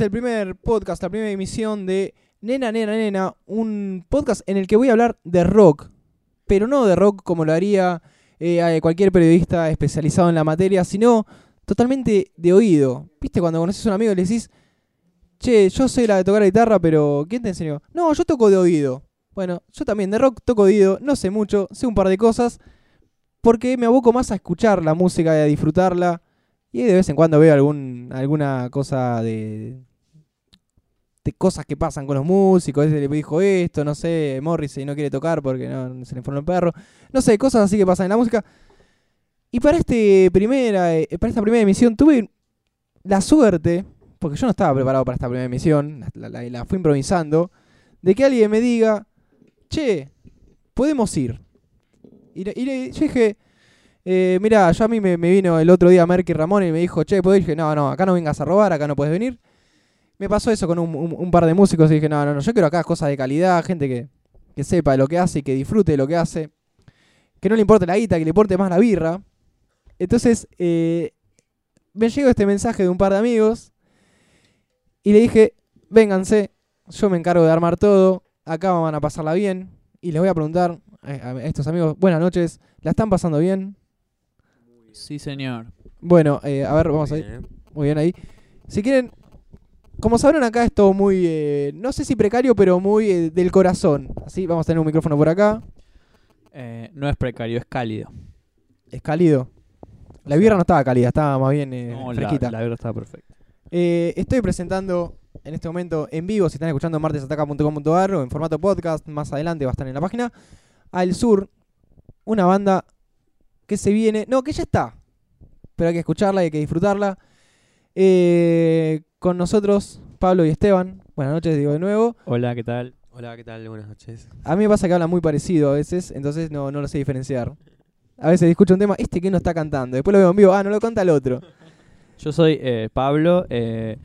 Es el primer podcast, la primera emisión de Nena, Nena, Nena, un podcast en el que voy a hablar de rock, pero no de rock como lo haría eh, cualquier periodista especializado en la materia, sino totalmente de oído. ¿Viste cuando conoces a un amigo y le decís, che, yo sé la de tocar guitarra, pero ¿quién te enseñó? No, yo toco de oído. Bueno, yo también de rock toco de oído, no sé mucho, sé un par de cosas, porque me aboco más a escuchar la música y a disfrutarla. Y de vez en cuando veo algún, alguna cosa de, de cosas que pasan con los músicos. Ese le dijo esto, no sé, Morrissey no quiere tocar porque no, se le informó el perro. No sé, cosas así que pasan en la música. Y para, este primera, eh, para esta primera emisión tuve la suerte, porque yo no estaba preparado para esta primera emisión, la, la fui improvisando, de que alguien me diga, che, podemos ir. Y, yo dije, eh, mira, yo a mí me, vino el otro día Merky Ramón y me dijo, che, ¿puedo ir? Y dije, no, no, acá no vengas a robar, acá no puedes venir. Me pasó eso con un, par de músicos y dije, no, no, no, yo quiero acá cosas de calidad, gente que, que sepa de lo que hace y que disfrute de lo que hace. Que no le importe la guita, que le importe más la birra. Entonces, eh, me llegó este mensaje de un par de amigos y le dije, vénganse, yo me encargo de armar todo, acá van a pasarla bien y les voy a preguntar a estos amigos, buenas noches, ¿la están pasando bien? Sí, señor. Bueno, eh, a ver, vamos ahí. Muy bien ahí. Si quieren, como sabrán acá es todo muy, eh, no sé si precario, pero muy del corazón. Así, vamos a tener un micrófono por acá. no es precario, es cálido. Es cálido. La birra no estaba cálida, estaba más bien no, fresquita. La, la birra estaba perfecta. estoy presentando en este momento en vivo, si están escuchando martesataca.com.ar o en formato podcast, más adelante va a estar en la página. Al sur, una banda que se viene, no, que ya está, pero hay que escucharla y hay que disfrutarla. Eh, con nosotros, Pablo y Esteban. Buenas noches, digo de nuevo. Hola, ¿qué tal? Hola, ¿qué tal? Buenas noches. A mí me pasa que hablan muy parecido a veces, entonces no, no lo sé diferenciar. A veces escucho un tema, este que no está cantando, después lo veo en vivo, ah, no lo canta el otro. Yo soy eh, Pablo, eh,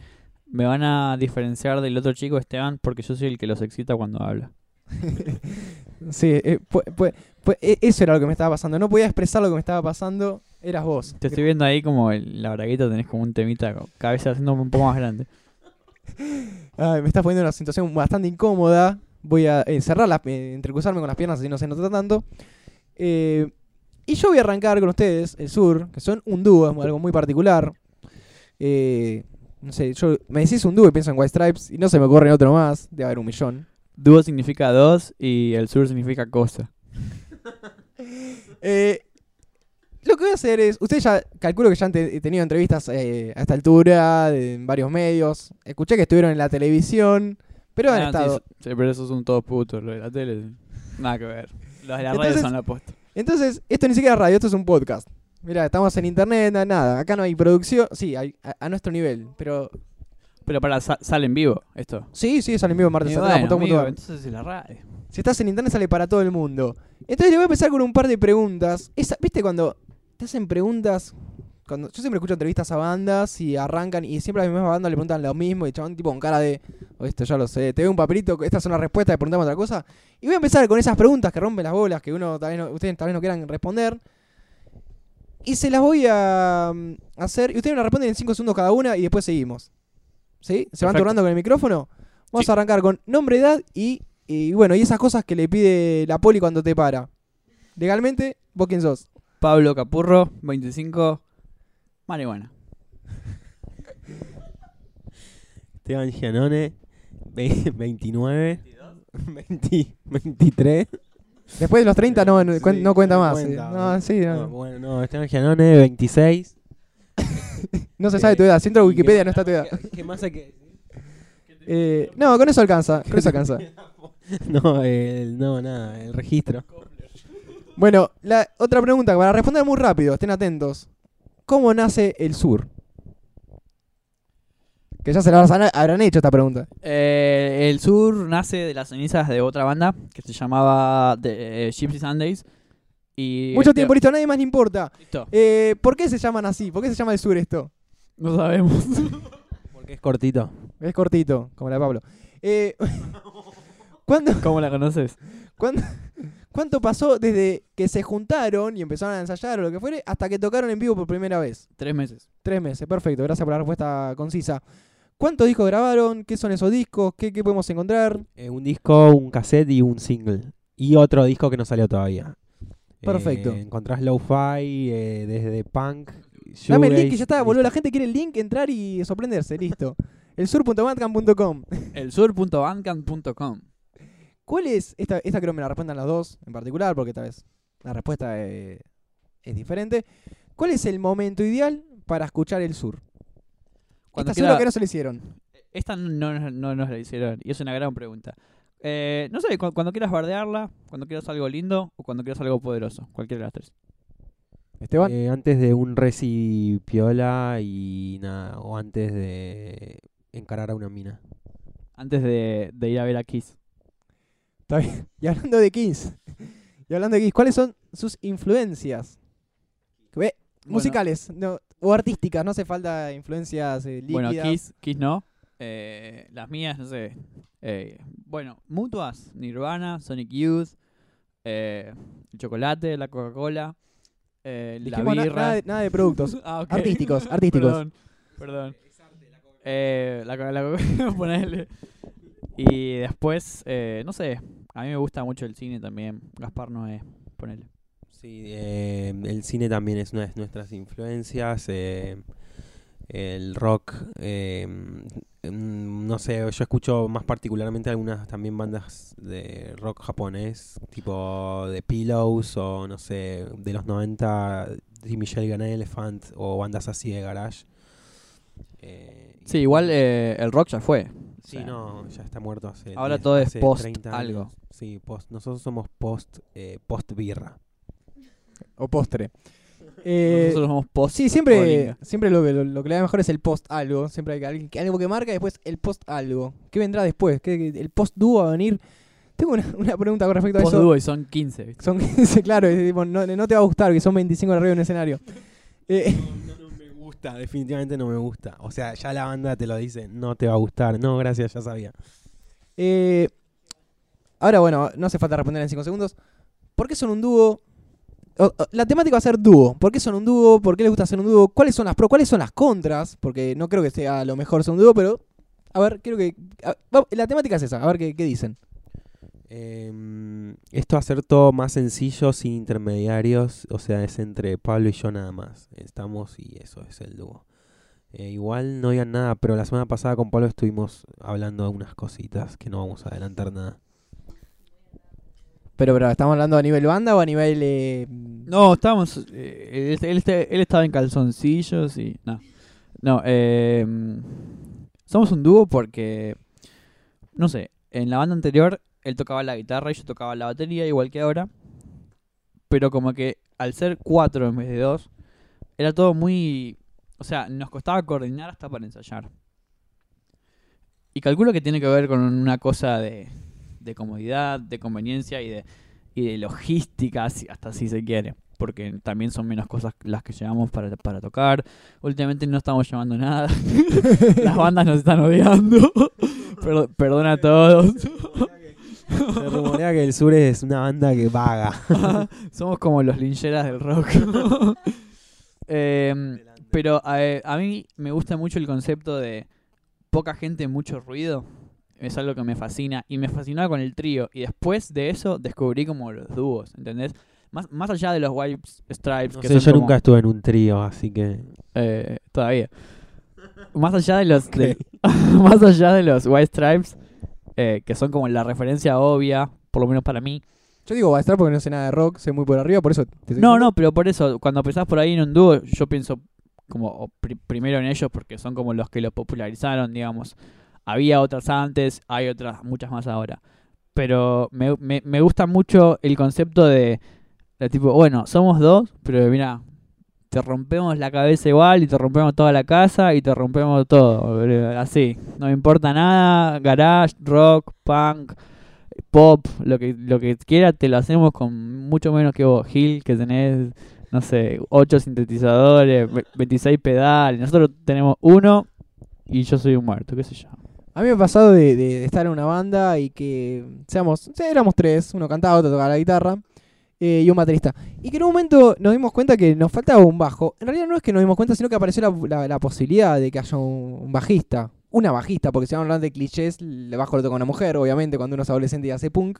me van a diferenciar del otro chico Esteban porque yo soy el que los excita cuando habla. sí, eh, e, eso era lo que me estaba pasando. No podía expresar lo que me estaba pasando, eras vos. Te estoy viendo ahí como la bragueta, tenés como un temita, cabeza haciendo un poco más grande. me estás poniendo en una situación bastante incómoda. Voy a encerrarla, eh, entrecruzarme con las piernas así no se nota tanto. Eh, y yo voy a arrancar con ustedes, el sur, que son un dúo, algo muy particular. Eh, no sé, yo me decís un dúo y pienso en White Stripes y no se me ocurre otro más, de haber un millón. Dúo significa dos y el sur significa cosa. Eh, lo que voy a hacer es, ustedes ya, calculo que ya han tenido entrevistas eh, a esta altura, en varios medios. Escuché que estuvieron en la televisión, pero han ah, estado... Sí, pero esos son todos putos, lo de la tele, nada que ver. Los de la radio son la posta. Entonces, esto ni siquiera es radio, esto es un podcast. Mira, estamos en internet, nada, Acá no hay producción. Sí, hay, a, nuestro nivel, pero. Pero para sale en vivo esto. Sí, sí, sale en vivo martes Entonces es la radio. Si estás en internet sale para todo el mundo. Entonces le voy a empezar con un par de preguntas. ¿Viste cuando te hacen preguntas? Cuando, yo siempre escucho entrevistas a bandas y arrancan y siempre a las mismas bandas le preguntan lo mismo y chavan tipo con cara de, oh, esto ya lo sé, te veo un papelito, esta es una respuesta, le preguntamos otra cosa. Y voy a empezar con esas preguntas que rompen las bolas, que uno tal vez ustedes tal vez no quieran responder. Y se las voy a mm, hacer. Y ustedes me responden en 5 segundos cada una y después seguimos. ¿Sí? ¿Se van turnando con el micrófono? Vamos a arrancar con nombre, edad y, y, bueno, y esas cosas que le pide la poli cuando te para. Legalmente, ¿vos quién sos? Pablo Capurro, 25, marihuana. Esteban Gianone, 29, 23. Después de los 30 no, no, cuenta más. no, sí, no. bueno, no, Esteban Gianone, 26. no se sabe tu edad. Si a Wikipedia no está tu edad. ¿Qué más hay que eh, no, con eso alcanza. Con eso alcanza. no, el, no, nada, el registro. Bueno, la otra pregunta, para responder muy rápido, estén atentos. ¿Cómo nace el sur? Que ya se la habrán hecho esta pregunta. Eh, el sur nace de las cenizas de otra banda que se llamaba The eh, Gypsy Sundays. Y Mucho este tiempo, listo, a nadie más le importa. Eh, ¿Por qué se llaman así? ¿Por qué se llama el sur esto? No sabemos. Porque es cortito. Es cortito, como la de Pablo. ¿Cómo la conoces? ¿Cuánto pasó desde que se juntaron y empezaron a ensayar o lo que fuere hasta que tocaron en vivo por primera vez? Tres meses. Tres meses, perfecto. Gracias por la respuesta concisa. ¿Cuántos discos grabaron? ¿Qué son esos discos? ¿Qué, qué podemos encontrar? Eh, un disco, un cassette y un single. Y otro disco que no salió todavía. Perfecto. Eh, encontrás lo-fi eh, desde punk. Dame el link que ya está, boludo. La gente quiere el link, entrar y sorprenderse. Listo. Elsur.bandcamp.com. Elsur.bandcamp.com. ¿Cuál es? Esta, esta creo que me la respondan las dos en particular, porque tal vez la respuesta eh, es diferente. ¿Cuál es el momento ideal para escuchar el sur? Cuando Esta seguro quiera- que no se lo hicieron. Esta no, no, no nos la hicieron y es una gran pregunta. Eh, no sé, cu- cuando quieras bardearla, cuando quieras algo lindo o cuando quieras algo poderoso. Cualquiera de las tres. Esteban. Eh, antes de un reci piola y nada. O antes de encarar a una mina. Antes de, de ir a ver a Kiss. Está bien. Y hablando de Kiss. Y hablando de Kiss, ¿cuáles son sus influencias? Bueno. Musicales no, o artísticas, no hace falta influencias eh, líquidas. Bueno, Kiss, Kiss no. Eh, las mías, no sé. Eh, bueno, mutuas, Nirvana, Sonic Youth, eh, el chocolate, la Coca-Cola, eh, la birra. nada, de, nada de productos. Ah. Artísticos, artísticos. Perdón, perdón. La, la ponele. Y después, eh, no sé, a mí me gusta mucho el cine también. Gaspar Noé, ponele. Sí, eh, el cine también es una de nuestras influencias. eh, el rock, eh, mm, no sé, yo escucho más particularmente algunas también bandas de rock japonés, tipo The Pillows o no sé, de los 90, The Michelle Gun Elephant o bandas así de garage. Sí, igual eh, el rock ya fue. Sí, sea, no, ya está muerto hace Ahora 10, todo es hace post 30 algo. años. Sí, post, nosotros somos post, eh, post birra. O postre. Eh, Nosotros somos post. sí, siempre, siempre lo, que- lo, lo que le da mejor es el post algo. Siempre hay que- alguien- que- algo que marca y después el post algo. ¿Qué vendrá después? ¿Qué, qué- el post dúo va a venir? Tengo una, una pregunta con respecto a Post eso. dúo y son 15. ¿viste? Son 15, claro, es tipo, no, no te va a gustar que son 25 de arriba en un escenario. Eh, No, no definitivamente no me gusta. O sea, ya la banda te lo dice, no te va a gustar. No, gracias, ya sabía. eh, ahora, bueno, no hace falta responder en 5 segundos. ¿Por qué son un dúo? La temática va a ser dúo. ¿Por qué son un dúo? ¿Por qué les gusta hacer un dúo? ¿Cuáles son las pros? ¿Cuáles son las contras? Porque no creo que sea lo mejor ser un dúo, pero... A ver, quiero que... la temática es esa, a ver qué, qué dicen. Em, esto hacer todo más sencillo, sin intermediarios. O sea, es entre Pablo y yo nada más. Estamos y eso es el dúo. Eh, igual no digan nada, pero la semana pasada con Pablo estuvimos hablando de unas cositas que no vamos a adelantar nada. Pero, pero, ¿estamos hablando a nivel banda o a nivel... eh, No, estábamos. eh, él, él él estaba en calzoncillos y. No. No, eh, somos un dúo porque. No sé, en la banda anterior él tocaba la guitarra y yo tocaba la batería, igual que ahora. Pero como que al ser cuatro en vez de dos, era todo muy. O sea, nos costaba coordinar hasta para ensayar. Y calculo que tiene que ver con una cosa de, de comodidad, de conveniencia y de, y de logística, hasta si se quiere. Porque también son menos cosas las que llevamos para, tocar. Últimamente no estamos llevando nada. Las bandas nos están odiando. Perdo- perdona a todos. Se rumorea que el sur es una banda que vaga. Somos como los lincheras del rock. Em, pero eh, a mí me gusta mucho el concepto de poca gente, mucho ruido. Es algo que me fascina. Y me fascinaba con el trío. Y después de eso descubrí como los dúos, ¿entendés? Más, más allá de los White Stripes, No que sé, son yo como- nunca estuve en un trío, así que. eh, todavía. Más allá de los de- más allá de los White Stripes, eh, que son como la referencia obvia, por lo menos para mí. Yo digo va a estar porque no sé nada de rock, sé muy por arriba, por eso... te No, no, pero por eso, cuando pensás por ahí en un dúo, yo pienso como primero en ellos porque son como los que lo popularizaron, digamos. Había otras antes, hay otras, muchas más ahora. Pero me, me, me gusta mucho el concepto de, de tipo, bueno, somos dos, pero mira, te rompemos la cabeza igual y te rompemos toda la casa y te rompemos todo, así. No importa nada, garage, rock, punk, pop, lo que lo que quiera te lo hacemos con mucho menos que vos, Gil, que tenés, no sé, 8 sintetizadores, ve- 26 pedales. Nosotros tenemos uno y yo soy un muerto, qué sé yo. A mí me ha pasado de, de- estar en una banda y que seamos, éramos tres, uno cantaba, otro tocaba la guitarra eh, y un baterista. Y que en un momento nos dimos cuenta que nos faltaba un bajo. En realidad no es que nos dimos cuenta, sino que apareció la, la- la posibilidad de que haya un, un bajista. una bajista, porque si vamos a hablar de clichés, el bajo lo toca una mujer, obviamente, cuando uno es adolescente y hace punk.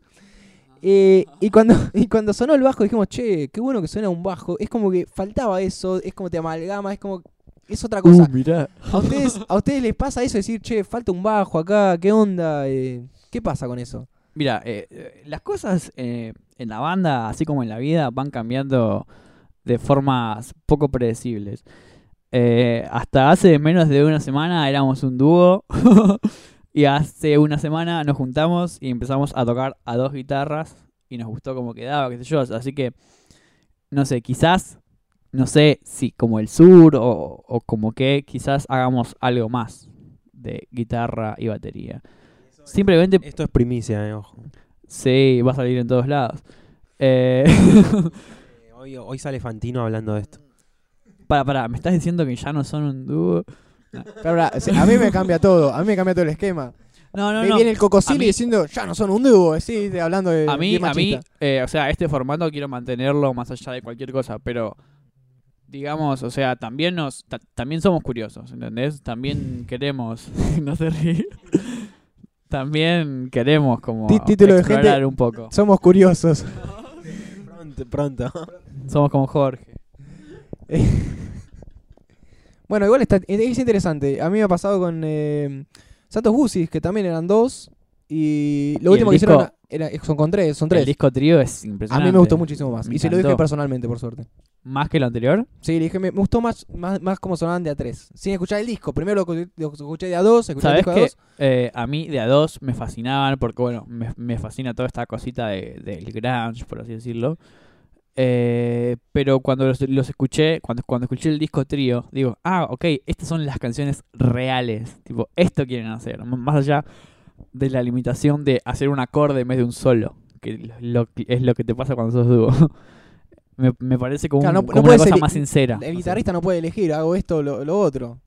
Eh, y, cuando, y cuando sonó el bajo dijimos, che, qué bueno que suena un bajo. Es como que faltaba eso, es como te amalgama, es como... Es otra cosa. Uh, mirá. ¿A ustedes, ¿A ustedes les pasa eso? Decir, che, falta un bajo acá, ¿qué onda? Eh, ¿Qué pasa con eso? Mira, eh, las cosas eh, en la banda, así como en la vida, van cambiando de formas poco predecibles. Eh, hasta hace menos de una semana éramos un dúo y hace una semana nos juntamos y empezamos a tocar a dos guitarras y nos gustó cómo quedaba, qué sé yo. Así que, no sé, quizás, no sé si como el sur o, o como que quizás hagamos algo más de guitarra y batería. Simplemente Esto es primicia, eh, ojo. Sí, va a salir en todos lados. Eh, Eh, Hoy, hoy sale Fantino hablando de esto. para, para, ¿me estás diciendo que ya no son un dúo? A mí me cambia todo, a mí me cambia todo el esquema. No, no, me no. viene el cocosili mí- diciendo, ya no son un dúo, sí, hablando de A mí, a mí, eh, o sea, este formato quiero mantenerlo más allá de cualquier cosa, pero digamos, o sea, también nos, ta- también somos curiosos, ¿entendés? También queremos, no se ríe. También queremos como Tí- título de explorar gente- un poco. Somos curiosos. Pronto, pronto. Somos como Jorge. Bueno, igual está, es interesante. A mí me ha pasado con eh, Santos Guzis, que también eran dos. Y lo ¿Y último el que hicieron disco? Era- son con tres, son El tres. disco trío es A impresionante. mí me gustó muchísimo más. Me y se lo dije encantó. personalmente, por suerte. ¿Más que lo anterior? Sí, le dije, me, me gustó más, más, más como sonaban de a tres. Sin escuchar el disco. Primero lo, escu- lo escuché de a dos, escuché el ¿Sabes disco de a que dos. eh, a mí de a dos me fascinaban porque, bueno, me, me fascina toda esta cosita de- del grunge, por así decirlo. Eh, pero cuando los, los escuché, cuando, cuando escuché el disco trío, digo, ah, ok, estas son las canciones reales. Tipo, esto quieren hacer. m- Más allá de la limitación de hacer un acorde en vez de un solo. Que lo, es lo que te pasa cuando sos dúo. me, me parece como, Claro, un- no- como no una cosa más sincera. El guitarrista no puede elegir, hago esto o lo, lo otro.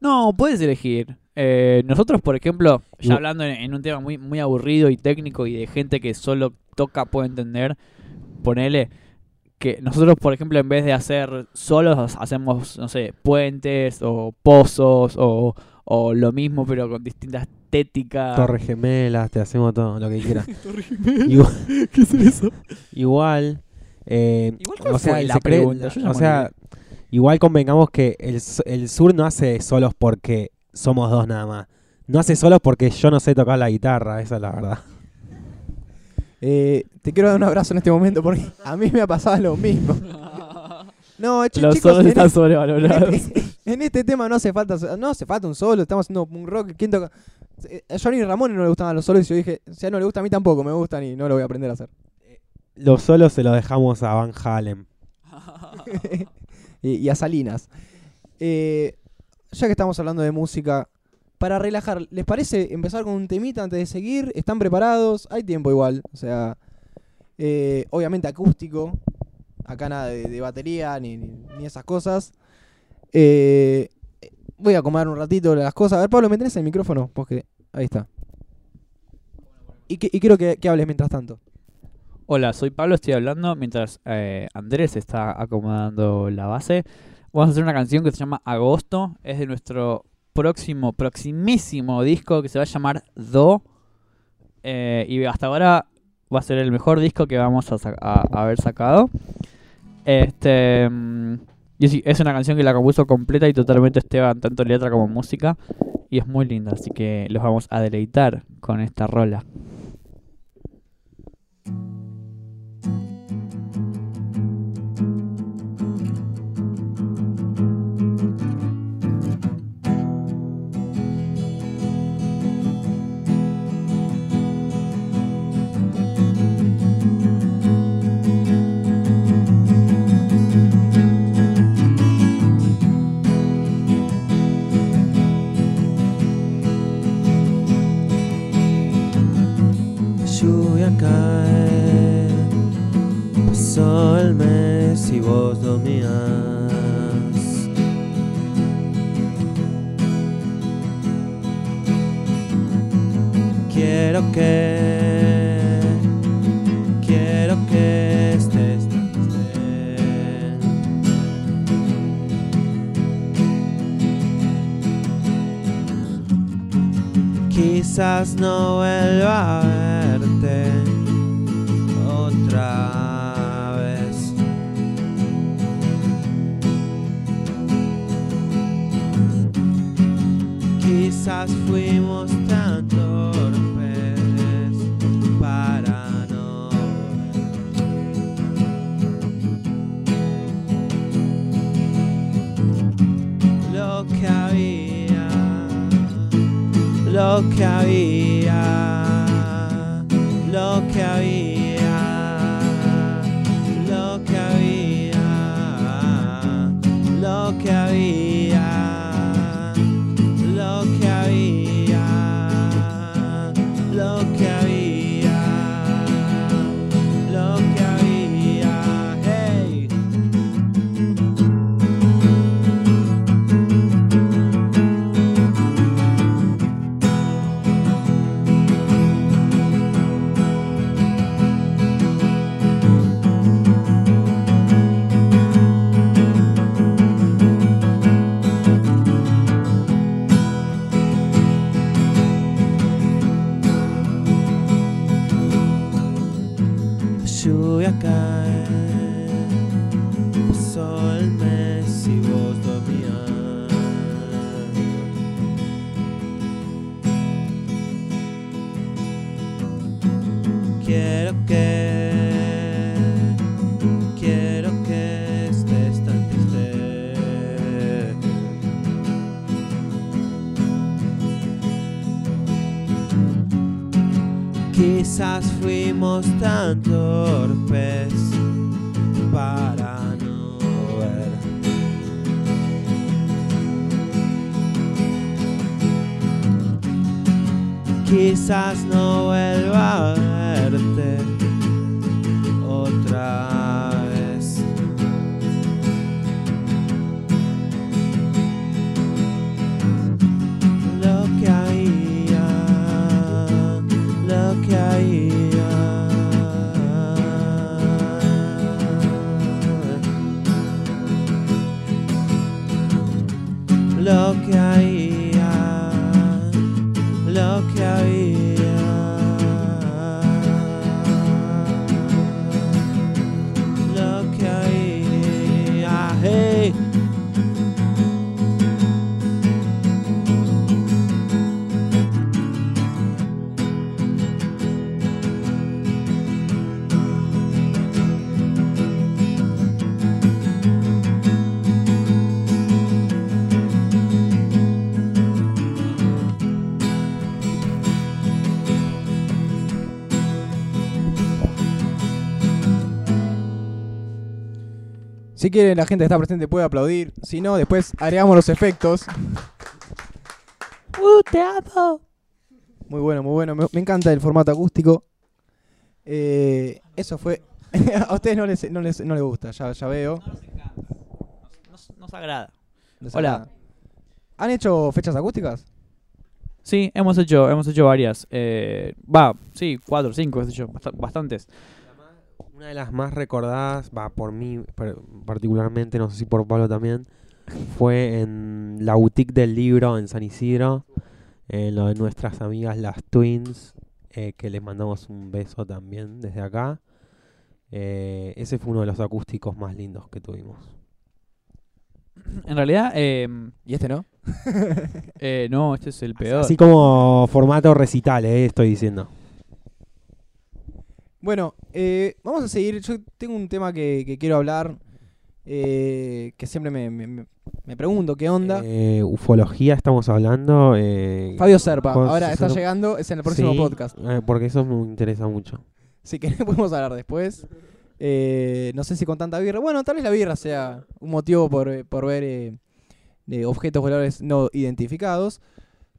No, puedes elegir. Eh, nosotros, por ejemplo, ya hablando en, en un tema muy, muy aburrido y técnico y de gente que solo toca puede entender, ponele que nosotros, por ejemplo, en vez de hacer solos, hacemos, no sé, puentes o pozos o, o lo mismo pero con distinta estética. Torres gemelas, te hacemos todo lo que quieras. igual, ¿Qué es eso? igual, eh, Igual, ¿cuál o sea, la pregunta? O sea, igual convengamos que el, el sur no hace solos porque somos dos nada más. No hace solos porque yo no sé tocar la guitarra, esa es la verdad. Eh, te quiero dar un abrazo en este momento porque a mí me ha pasado lo mismo. No, Los chicos, solos en, están este- sobrevalorados. en este, en este tema no hace falta no hace falta un solo, estamos haciendo un rock. ¿Quién toca? Eh, A Johnny Ramón no le gustaban los solos y yo dije, si a él no le gusta a mí tampoco, me gustan y no lo voy a aprender a hacer. Los solos se los dejamos a Van Halen. y, y a Salinas. Eh, ya que estamos hablando de música, para relajar, ¿les parece empezar con un temita antes de seguir? ¿Están preparados? Hay tiempo igual. O sea, eh, obviamente acústico. Acá nada de, de batería ni, ni- ni esas cosas. Eh, voy a acomodar un ratito las cosas. A ver, Pablo, ¿me tenés el micrófono? Porque ahí está. Y, que- y quiero que, que hables mientras tanto. Hola, soy Pablo, estoy hablando mientras eh, Andrés está acomodando la base. Vamos a hacer una canción que se llama Agosto, es de nuestro próximo, proximísimo disco que se va a llamar Do. Eh, y hasta ahora va a ser el mejor disco que vamos a, a haber sacado. Este mm, y es una canción que la compuso completa y totalmente Esteban, tanto letra como música. Y es muy linda, así que los vamos a deleitar con esta rola. Vos dormías. Quiero que, quiero que estés bien. Quizás no vuelva a verte Fuimos tan torpes para no lo que había, lo que había, lo que había, there's no Si quieren, la gente que está presente puede aplaudir. Si no, después agregamos los efectos. ¡Uh, te amo! Muy bueno, muy bueno. Me, me encanta el formato acústico. Eh, eso fue. a ustedes no les, no les, no les gusta, ya, ya veo. Nos, nos agrada. Les Hola. agrada. ¿Han hecho fechas acústicas? Sí, hemos hecho, hemos hecho varias. Eh, Va, sí, cuatro, cinco, bast- bastantes. Una de las más recordadas, va por mí particularmente, no sé si por Pablo también, fue en la boutique del libro en San Isidro, en lo de nuestras amigas las Twins, eh, que les mandamos un beso también desde acá. Eh, ese fue uno de los acústicos más lindos que tuvimos. En realidad, eh, ¿Y este no? eh, no, este es el peor. Así como formato recital, eh, estoy diciendo. Bueno, eh, vamos a seguir. Yo tengo un tema que, que quiero hablar. eh, que siempre me, me- me- pregunto qué onda. Eh, ufología estamos hablando. eh, Fabio Serpa, ahora está llegando, es en el próximo Sí, podcast. eh, porque eso me interesa mucho. Si querés podemos hablar después. Eh, no sé si con tanta birra. Bueno, tal vez la birra sea un motivo por, por ver eh, de objetos voladores no identificados.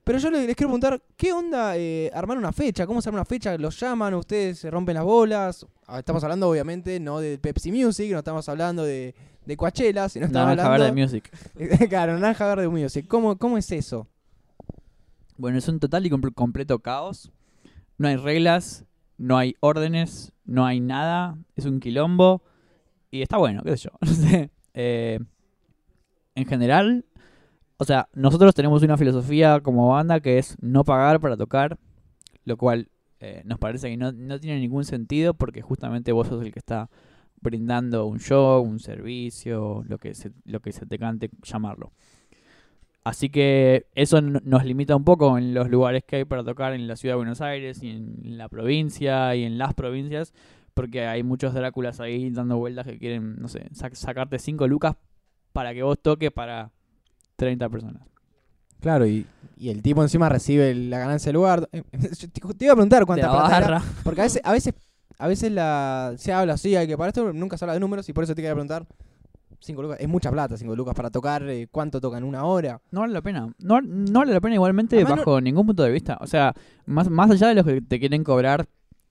Pero yo les, les quiero preguntar, ¿qué onda eh, armar una fecha? ¿Cómo se arma una fecha? ¿Los llaman? ¿Ustedes se rompen las bolas? Ah, Estamos hablando, obviamente, no de Pepsi Music, no estamos hablando de, de Coachella, sino estamos Naranja Verde hablando... Music. claro, Naranja Verde Music. ¿Cómo, ¿Cómo es eso? Bueno, es un total y comple- completo caos. No hay reglas, no hay órdenes, no hay nada. Es un quilombo. Y está bueno, qué sé yo. No sé. Eh, en general, O sea, nosotros tenemos una filosofía como banda que es no pagar para tocar, lo cual eh, nos parece que no, no tiene ningún sentido porque justamente vos sos el que está brindando un show, un servicio, lo que se, lo que se te cante llamarlo. Así que eso nos limita un poco en los lugares que hay para tocar en la ciudad de Buenos Aires y en la provincia y en las provincias, porque hay muchos Dráculas ahí dando vueltas que quieren, no sé, sac- sacarte 5 lucas para que vos toques para 30 personas. Claro, y, y el tipo encima recibe la ganancia del lugar. Eh, Te iba a preguntar De cuánta la plata era. Porque a veces, a veces, a veces la, se habla así, hay que para esto nunca se habla de números y por eso te quería preguntar. 5 lucas, es mucha plata, 5 lucas para tocar, eh, ¿cuánto tocan? ¿Una hora? No vale la pena. No, no vale la pena igualmente Además, bajo ningún punto de vista. O sea, más, más allá de los que te quieren cobrar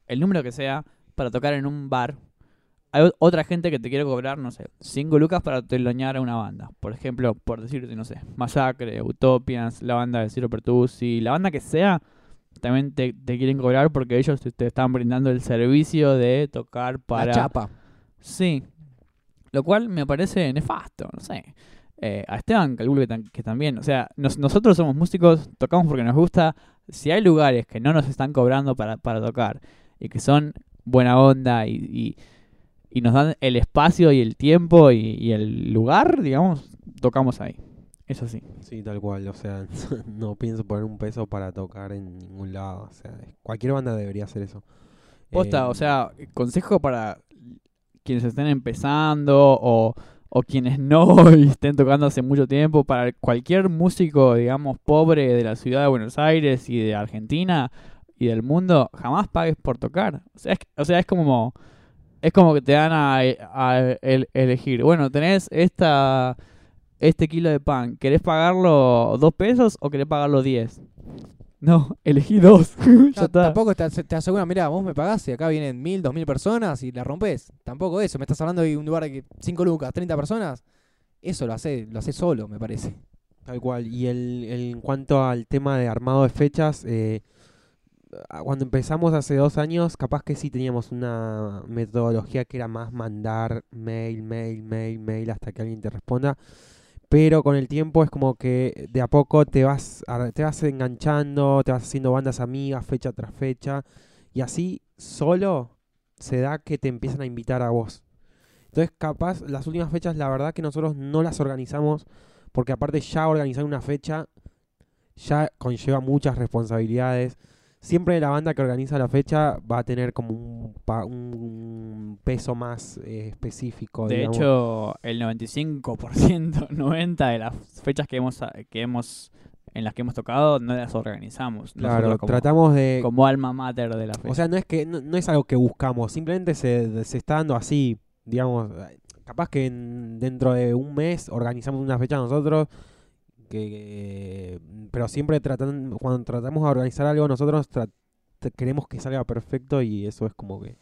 el número que sea para tocar en un bar, hay otra gente que te quiere cobrar, no sé, 5 lucas para telonear a una banda. Por ejemplo, por decirte, no sé, Masacre, Utopians, la banda de Ciro Pertusi, la banda que sea, también te, te quieren cobrar porque ellos te, te están brindando el servicio de tocar para... La chapa. Sí. Lo cual me parece nefasto, no sé. Eh, a Esteban calculo que, tam- que también. O sea, nos- nosotros somos músicos, tocamos porque nos gusta. Si hay lugares que no nos están cobrando para, para tocar y que son buena onda y, y, y nos dan el espacio y el tiempo y, y el lugar, digamos, tocamos ahí. Eso sí. Sí, tal cual. O sea, no pienso poner un peso para tocar en ningún lado. O sea, cualquier banda debería hacer eso. Posta, Eh, o sea, consejo para quienes estén empezando o, o quienes no y estén tocando hace mucho tiempo, para cualquier músico, digamos, pobre de la ciudad de Buenos Aires y de Argentina y del mundo, jamás pagues por tocar. O sea, es, o sea, es como es como que te dan a, a el- elegir, bueno, tenés esta este kilo de pan, ¿querés pagarlo dos pesos o querés pagarlo diez? No, elegí dos. ya No, está. tampoco te, te aseguran, mira, vos me pagás y acá vienen mil, dos mil personas y la rompes. Tampoco eso, me estás hablando de un lugar de que 5 lucas, 30 personas. Eso lo hace, lo hace solo, me parece. Tal cual. Y el, el- en cuanto al tema de armado de fechas, eh, cuando empezamos hace dos años, capaz que sí teníamos una metodología que era más mandar mail, mail, mail, mail hasta que alguien te responda. Pero con el tiempo es como que de a poco te vas, te vas enganchando, te vas haciendo bandas amigas, fecha tras fecha. Y así solo se da que te empiezan a invitar a vos. Entonces, capaz, las últimas fechas, la verdad que nosotros no las organizamos porque aparte ya organizar una fecha ya conlleva muchas responsabilidades. Siempre la banda que organiza la fecha va a tener como un, pa- un peso más eh, específico. De digamos. hecho, el 95%, 90% de las fechas que hemos que hemos en las que hemos tocado no las organizamos. claro, como, tratamos de... como alma mater de la fecha. O sea, no es que no, no es algo que buscamos, simplemente se, se está dando así, digamos, capaz que en- dentro de un mes organizamos una fecha nosotros, que pero siempre tratan, cuando tratamos de organizar algo nosotros queremos que salga perfecto y eso es como que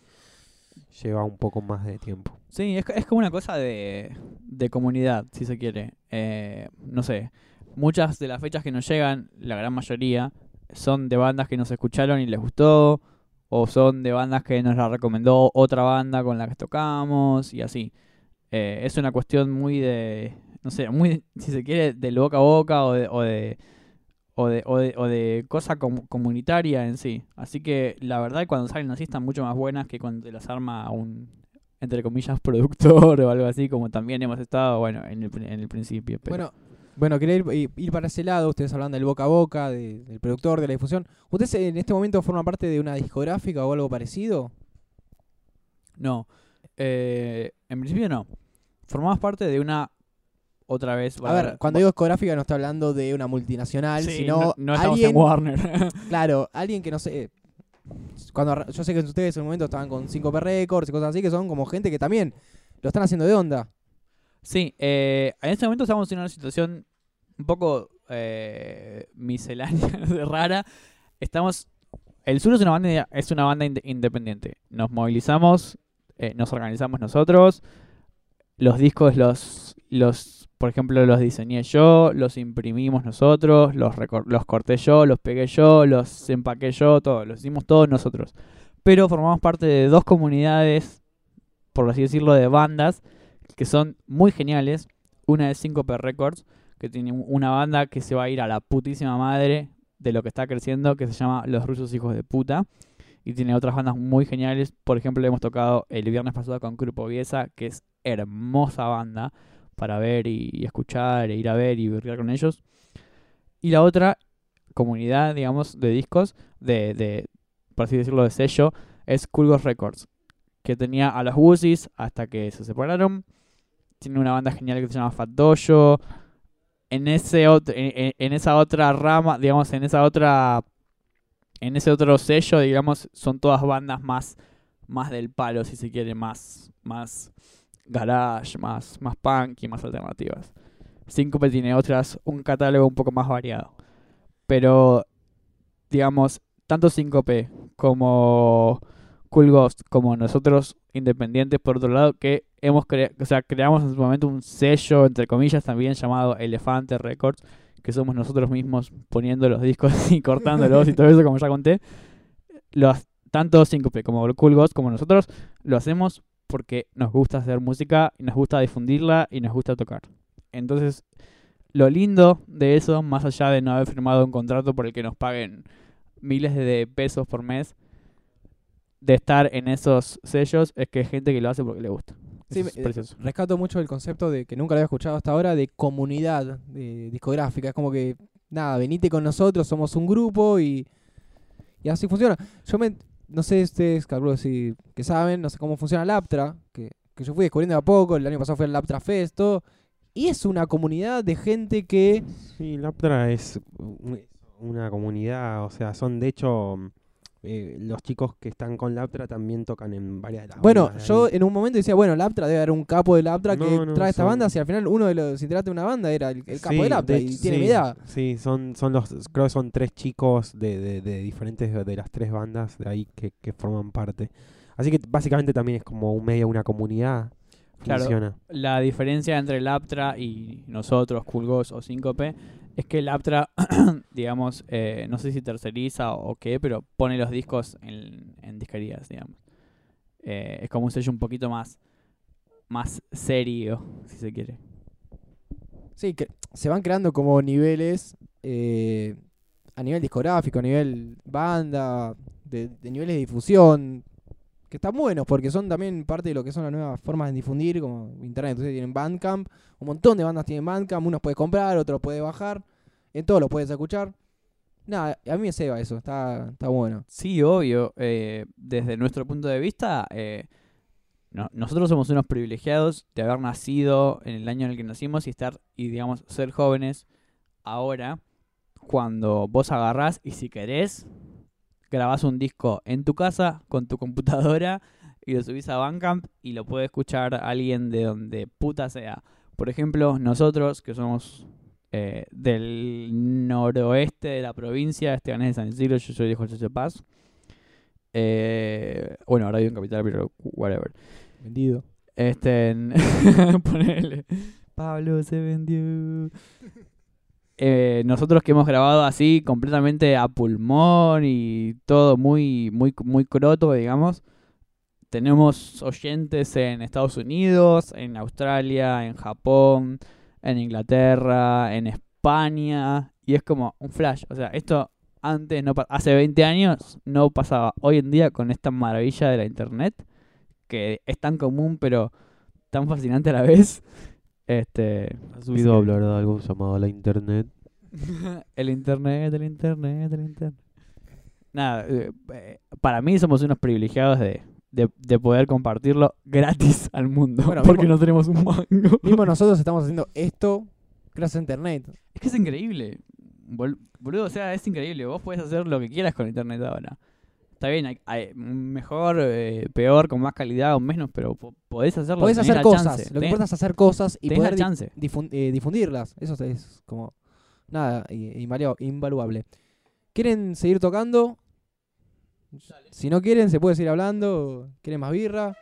lleva un poco más de tiempo. Sí, es, es como una cosa de, de comunidad, si se quiere. Eh, no sé, muchas de las fechas que nos llegan, la gran mayoría, son de bandas que nos escucharon y les gustó, o son de bandas que nos la recomendó otra banda con la que tocamos, y así. Eh, es una cuestión muy de, no sé, muy, si se quiere, del boca a boca o de... O de o de, o de, o de cosa com- comunitaria en sí. Así que la verdad cuando salen así están mucho más buenas que cuando las arma un, entre comillas, productor o algo así, como también hemos estado, bueno, en el, en el principio. Pero Bueno, bueno, quería ir, ir- ir para ese lado, ustedes hablan del boca a boca, de- del productor, de la difusión. ¿Ustedes en este momento forman parte de una discográfica o algo parecido? no, eh, en principio no. Formamos parte de una, otra vez... A ver, cuando digo discográfica no está hablando de una multinacional, Sí, sino no, no estamos alguien, en Warner. claro, alguien que no sé, cuando yo sé que ustedes en un momento estaban con 5P Records y cosas así, que son como gente que también lo están haciendo de onda. Sí, eh, en este momento estamos en una situación un poco eh, miscelánea, rara. Estamos. El Sur es una banda, es una banda inde- independiente. Nos movilizamos, eh, nos organizamos nosotros. Los discos los, los, por ejemplo, los diseñé yo, los imprimimos nosotros, los, los corté yo, los pegué yo, los empaqué yo, todo, los hicimos todos nosotros. Pero formamos parte de dos comunidades, por así decirlo, de bandas que son muy geniales. Una es 5P Records, que tiene un- una banda que se va a ir a la putísima madre de lo que está creciendo, que se llama Los Rusos Hijos de Puta. Y tiene otras bandas muy geniales. Por ejemplo, hemos tocado el viernes pasado con Grupo Viesa, que es hermosa banda para ver y, escuchar, e ir a ver y berrear con ellos. Y la otra comunidad, digamos, de discos, de, de por así decirlo, de sello, es Cool Records, que tenía a los Woozies hasta que se separaron. Tiene una banda genial que se llama Fat Dojo. En, ese otro, en esa otra rama, digamos, en esa otra. En ese otro sello, digamos, son todas bandas más, más del palo, si se quiere, más, más garage, más, más punk y más alternativas. Síncope tiene otras, un catálogo un poco más variado. Pero, digamos, tanto Síncope como Cool Ghost, como nosotros independientes, por otro lado, que hemos cre- o sea, creamos en su momento un sello, entre comillas, también llamado Elefante Records, que somos nosotros mismos poniendo los discos y cortándolos y todo eso, como ya conté. Los, tanto Síncope como Cool Ghost, como nosotros, lo hacemos porque nos gusta hacer música, y nos gusta difundirla y nos gusta tocar. Entonces, lo lindo de eso, más allá de no haber firmado un contrato por el que nos paguen miles de pesos por mes, de estar en esos sellos, es que hay gente que lo hace porque le gusta. Sí, es precioso. Rescato mucho el concepto de que nunca lo había escuchado hasta ahora de comunidad de discográfica. Es como que, nada, venite con nosotros, somos un grupo y, y así funciona. Yo me, no sé ustedes, calculo si que saben, no sé cómo funciona el que, que yo fui descubriendo de a poco, el año pasado fue el Aptra Fest, todo, y es una comunidad de gente que, Sí, Laptra es un- una comunidad, o sea, son de hecho eh, los chicos que están con Laptra también tocan en varias de las bueno, bandas de yo en un momento decía, bueno, el Aptra debe haber un capo del Aptra que No, trae esta son- banda, si al final uno de los integrantes de una banda era el, el capo Sí, de y hecho, tiene sí, mi edad. Sí, son, son los, creo que son tres chicos de, de, de diferentes, de las tres bandas de ahí que, que forman parte. Así que básicamente también es como un medio, una comunidad. Claro. Funciona. La diferencia entre el Aptra y nosotros, Cool Ghost o Síncope, es que el Aptra, digamos, eh, no sé si terceriza o, o qué, pero pone los discos en, en disquerías, digamos. Eh, es como un sello un poquito más, más serio, si se quiere. Sí, que se van creando como niveles eh, a nivel discográfico, a nivel banda, de, de niveles de difusión, que están buenos porque son también parte de lo que son las nuevas formas de difundir, como internet. Ustedes tienen Bandcamp, un montón de bandas tienen Bandcamp, unos puedes comprar, otros puedes bajar, en todos los puedes escuchar. Nada, a mí me ceba eso, está, está bueno. Sí, obvio. eh, desde nuestro punto de vista, eh, no- nosotros somos unos privilegiados de haber nacido en el año en el que nacimos y estar, y digamos, ser jóvenes ahora, cuando vos agarrás y si querés, grabás un disco en tu casa con tu computadora y lo subís a Bandcamp y lo puede escuchar alguien de donde puta sea. Por ejemplo, nosotros que somos eh, del noroeste de la provincia, Estebanés de San Isidro, yo soy de José de Paz. Eh, bueno, ahora vivo en Capital, pero whatever. Vendido. Este, ponele. Pablo se vendió. Eh, nosotros que hemos grabado así completamente a pulmón y todo muy muy muy croto, digamos. Tenemos oyentes en Estados Unidos, en Australia, en Japón, en Inglaterra, en España y es como un flash, o sea, esto antes no hace 20 años no pasaba. Hoy en día con esta maravilla de la internet que es tan común pero tan fascinante a la vez. Este, ¿Has oído hablar de algo llamado la internet? el internet, el internet, el internet. Nada, eh, eh, para mí somos unos privilegiados de, de, de poder compartirlo gratis al mundo. Bueno, porque mismo- no tenemos un mango. Mismo nosotros estamos haciendo esto gracias a internet. Es que es increíble. Bol- Boludo, o sea, es increíble. Vos podés hacer lo que quieras con internet ahora. Está bien, hay, hay mejor, eh, peor, con más calidad o menos, pero po- podés hacerlo. Podés hacer cosas, chance, lo que importa es hacer cosas y poder di- chance. eh, difundirlas. Eso es como nada, invalu- invaluable. ¿Quieren seguir tocando? Si no quieren, se puede seguir hablando. ¿Quieren más birra?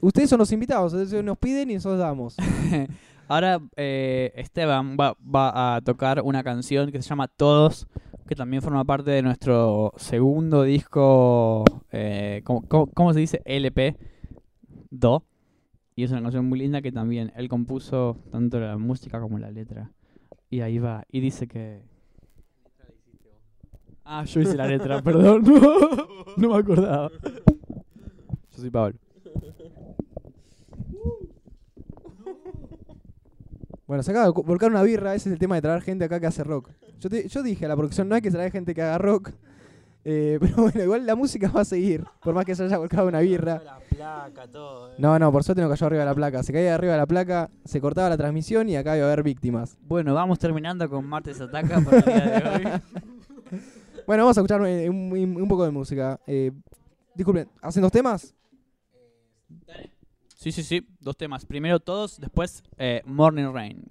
Ustedes son los invitados, nos piden y nosotros damos. Ahora eh, Esteban va, va a tocar una canción que se llama Todos, que también forma parte de nuestro segundo disco, eh, ¿cómo, se dice? LP, Do. Y es una canción muy linda que también él compuso tanto la música como la letra. Y ahí va. Y dice que... Ah, yo hice la letra, perdón. No, me acordaba. Yo soy Pablo. Bueno, se acaba de volcar una birra, ese es el tema de traer gente acá que hace rock. Yo, te- yo dije a la producción, no hay que traer gente que haga rock. eh, pero bueno, igual la música va a seguir, por más que se haya volcado una birra. La placa, todo. eh. No, no, por suerte no cayó arriba de la placa. Se caía arriba de la placa, se cortaba la transmisión y acá iba a haber víctimas. Bueno, vamos terminando con Martes Ataca por el día de hoy. Bueno, vamos a escuchar eh, un, un- un poco de música. Eh, disculpen, ¿hacen dos temas? Sí, sí, sí. Dos temas. Primero todos, después eh, Morning Rain.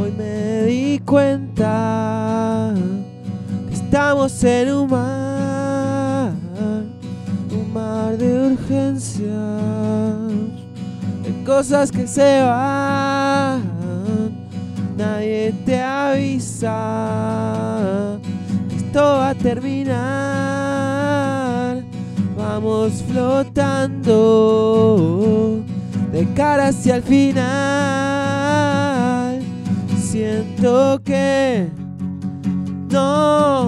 Hoy me di cuenta que estamos en mar, de urgencias, de cosas que se van, nadie te avisa esto va a terminar. Vamos flotando de cara hacia el final. Siento que no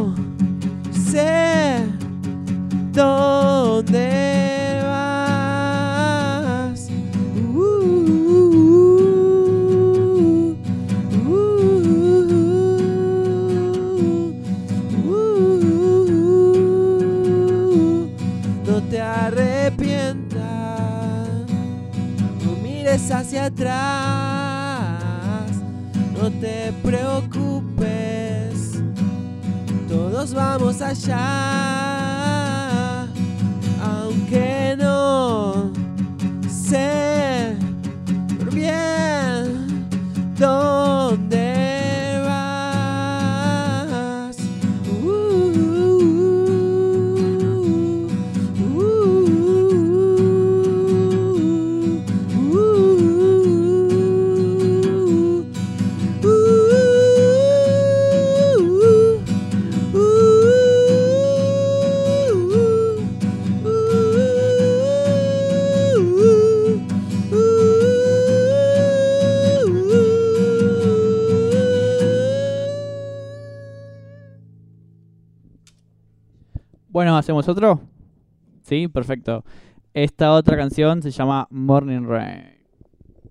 atrás, no te preocupes, todos vamos allá, aunque no sé ¿hacemos otro? Sí, perfecto. Esta otra canción se llama Morning Rain.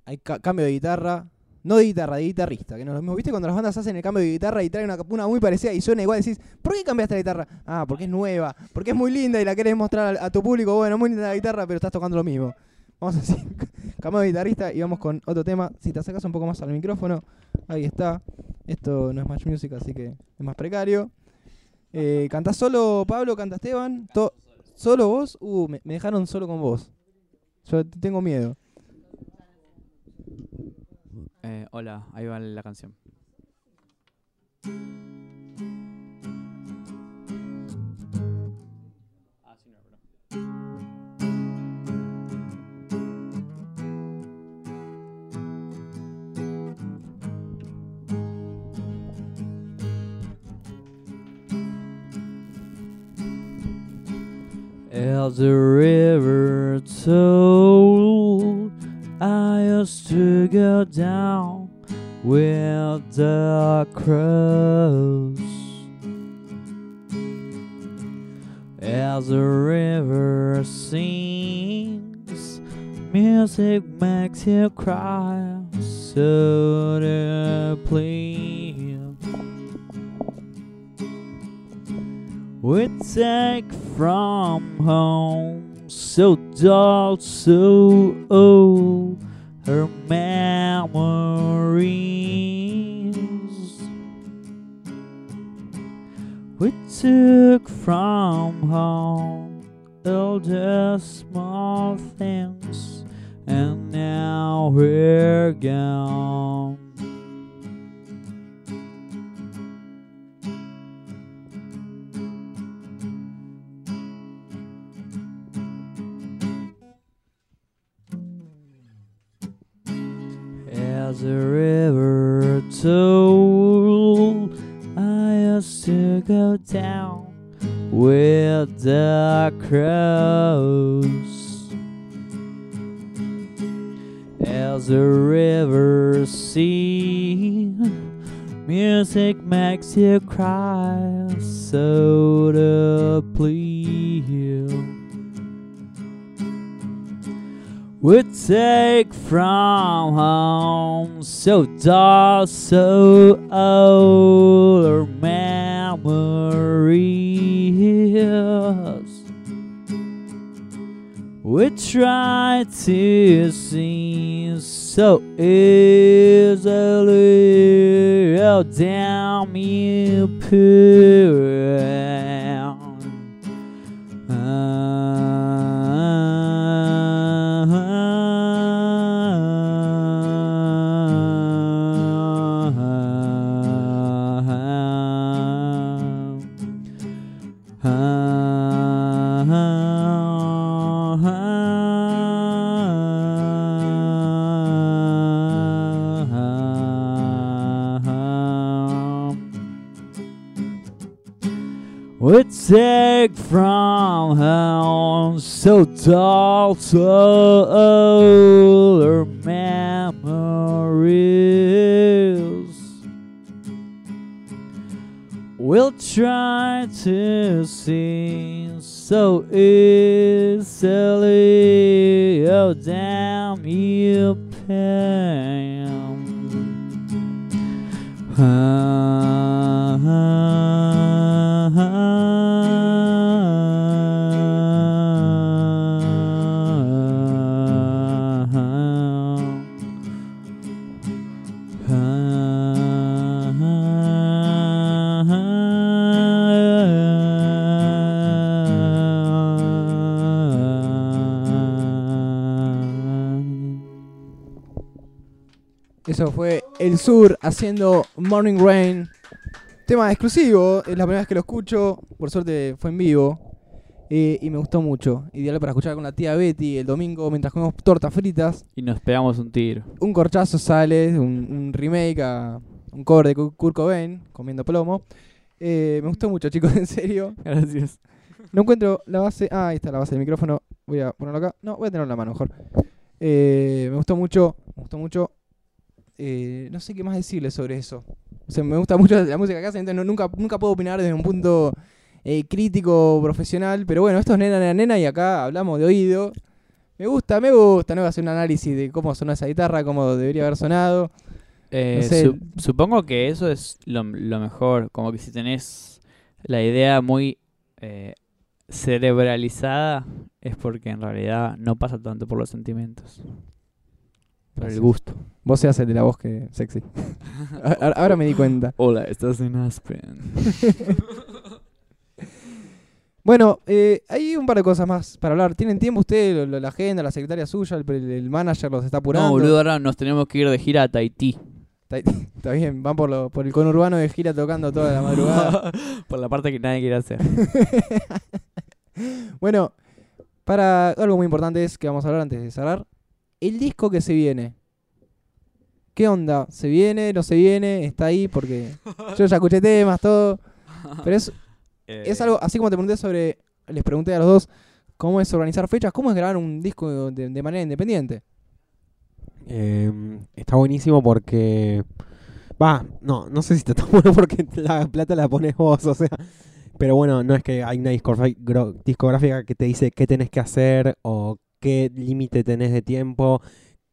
Hay ca- cambio de guitarra. No de guitarra, de guitarrista. Que no lo mismo. ¿Viste cuando las bandas hacen el cambio de guitarra y traen una, una muy parecida y suena igual? Decís, ¿por qué cambiaste la guitarra? Ah, porque es nueva. Porque es muy linda y la querés mostrar a, tu público. Bueno, muy linda la guitarra, pero estás tocando lo mismo. Vamos a decir, cambio de guitarrista y vamos con otro tema. Si te acercas un poco más al micrófono, ahí está. Esto no es Match Music, así que es más precario. Eh, ¿Cantás solo, Pablo? ¿Canta Esteban? ¿Solo vos? Uh, me, me dejaron solo con vos. Yo tengo miedo. Eh, hola, ahí va la canción. As the river told, I used to go down with the crows. As the river sings, music makes you cry so to deeply. We take from home so dull, so old, her memories. We took from home all the small things, and now we're gone. As a river told, I used to go down with the crows. As a river sea, music makes you cry, so to please. We take from home so dark, so old our memories. We try to see so easily oh, how down you put. snow is silly. Oh, damn you, pain. Sur haciendo Morning Rain. Tema exclusivo, es la primera vez que lo escucho. Por suerte fue en vivo. eh, y me gustó mucho. Ideal para escuchar con la tía Betty el domingo mientras comemos tortas fritas. Y nos pegamos un tiro. Un corchazo sale, un, un remake a un cover de Ku- Kurt Cobain comiendo plomo. Eh, me gustó mucho, chicos, en serio. Gracias. No encuentro la base. Ah, ahí está la base del micrófono. Voy a ponerlo acá. No, voy a tenerlo en la mano mejor. Eh, me gustó mucho. Me gustó mucho. Eh, no sé qué más decirle sobre eso. O sea, me gusta mucho la música que hacen. entonces no- nunca, nunca puedo opinar desde un punto eh, crítico profesional. Pero bueno, esto es nena, nena, nena. Y acá hablamos de oído. Me gusta, me gusta. No voy a hacer un análisis de cómo sonó esa guitarra, cómo debería haber sonado. Eh, No sé. su- supongo que eso es lo, lo mejor. Como que si tenés la idea muy eh, cerebralizada, es porque en realidad no pasa tanto por los sentimientos. Por el gusto. Vos seas el de la voz que sexy. ahora, ahora me di cuenta. Hola, estás en Aspen. Bueno, eh, hay un par de cosas más para hablar. ¿Tienen tiempo ustedes? La agenda, la secretaria suya, el, el manager los está apurando. no, boludo, ahora nos tenemos que ir de gira a Tahití. Está, está bien, van por, lo, por el conurbano de gira tocando toda la madrugada. por la parte que nadie quiere hacer. bueno, para algo muy importante es que vamos a hablar antes de cerrar. El disco que se viene. ¿Qué onda? ¿Se viene? ¿No se viene? ¿Está ahí? Porque yo ya escuché temas, todo. Pero es, es algo, así como te pregunté sobre, les pregunté a los dos, ¿cómo es organizar fechas? ¿Cómo es grabar un disco de, de manera independiente? Eh, está buenísimo porque. Va, no, no sé si está tan bueno porque la plata la pones vos, o sea. Pero bueno, no es que hay una discográfica que te dice qué tenés que hacer o qué límite tenés de tiempo,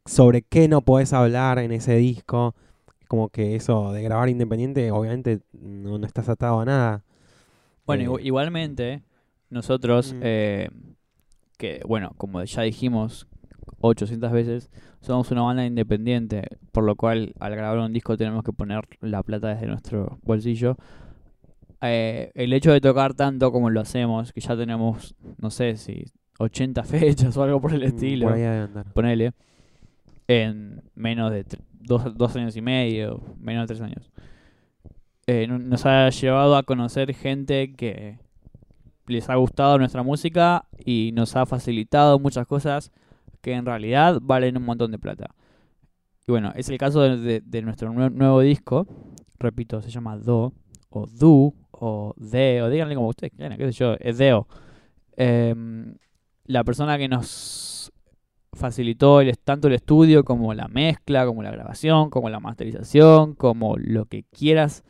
sobre qué no podés hablar en ese disco. Como que eso de grabar independiente, obviamente no, no estás atado a nada. Bueno, Eh, igu- igualmente, nosotros, Mm. eh, que bueno, como ya dijimos 800 veces, somos una banda independiente, por lo cual al grabar un disco tenemos que poner la plata desde nuestro bolsillo. Eh, el hecho de tocar tanto como lo hacemos, que ya tenemos, no sé si 80 fechas o algo por el mm, estilo, Por ahí debe andar. ponele, en menos de dos, dos años y medio, menos de tres años. Eh, no- nos ha llevado a conocer gente que les ha gustado nuestra música y nos ha facilitado muchas cosas que en realidad valen un montón de plata. Y bueno, es el caso de, de- de nuestro nue- nuevo disco. Repito, se llama Do, o Du, o De, o díganle como ustedes quieran, qué sé yo, es Deo. Em, la persona que nos facilitó el, tanto el estudio como la mezcla, como la grabación, como la masterización, como lo que quieras